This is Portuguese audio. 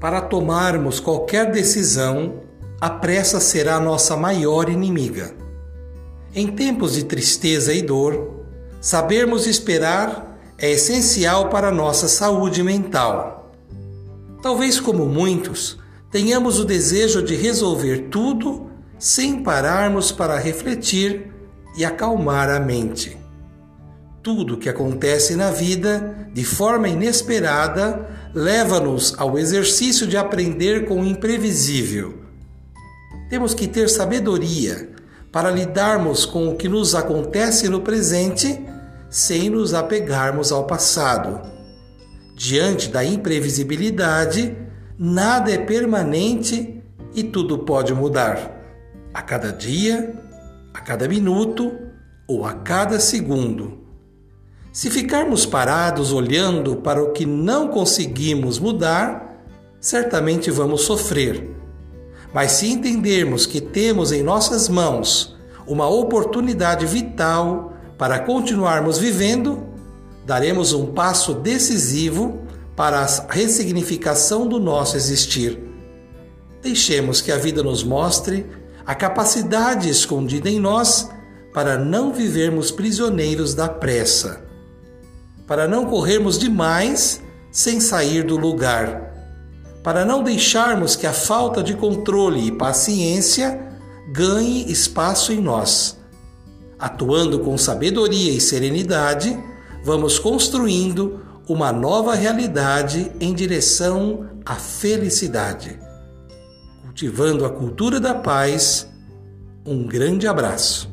Para tomarmos qualquer decisão, a pressa será nossa maior inimiga. Em tempos de tristeza e dor, sabermos esperar é essencial para nossa saúde mental. Talvez, como muitos, tenhamos o desejo de resolver tudo sem pararmos para refletir e acalmar a mente. Tudo que acontece na vida de forma inesperada leva-nos ao exercício de aprender com o imprevisível. Temos que ter sabedoria para lidarmos com o que nos acontece no presente sem nos apegarmos ao passado. Diante da imprevisibilidade, nada é permanente e tudo pode mudar. A cada dia, a cada minuto ou a cada segundo. Se ficarmos parados olhando para o que não conseguimos mudar, certamente vamos sofrer. Mas se entendermos que temos em nossas mãos uma oportunidade vital para continuarmos vivendo, daremos um passo decisivo para a ressignificação do nosso existir. Deixemos que a vida nos mostre a capacidade escondida em nós para não vivermos prisioneiros da pressa para não corrermos demais sem sair do lugar, para não deixarmos que a falta de controle e paciência ganhe espaço em nós. Atuando com sabedoria e serenidade, vamos construindo uma nova realidade em direção à felicidade. Cultivando a cultura da paz, um grande abraço.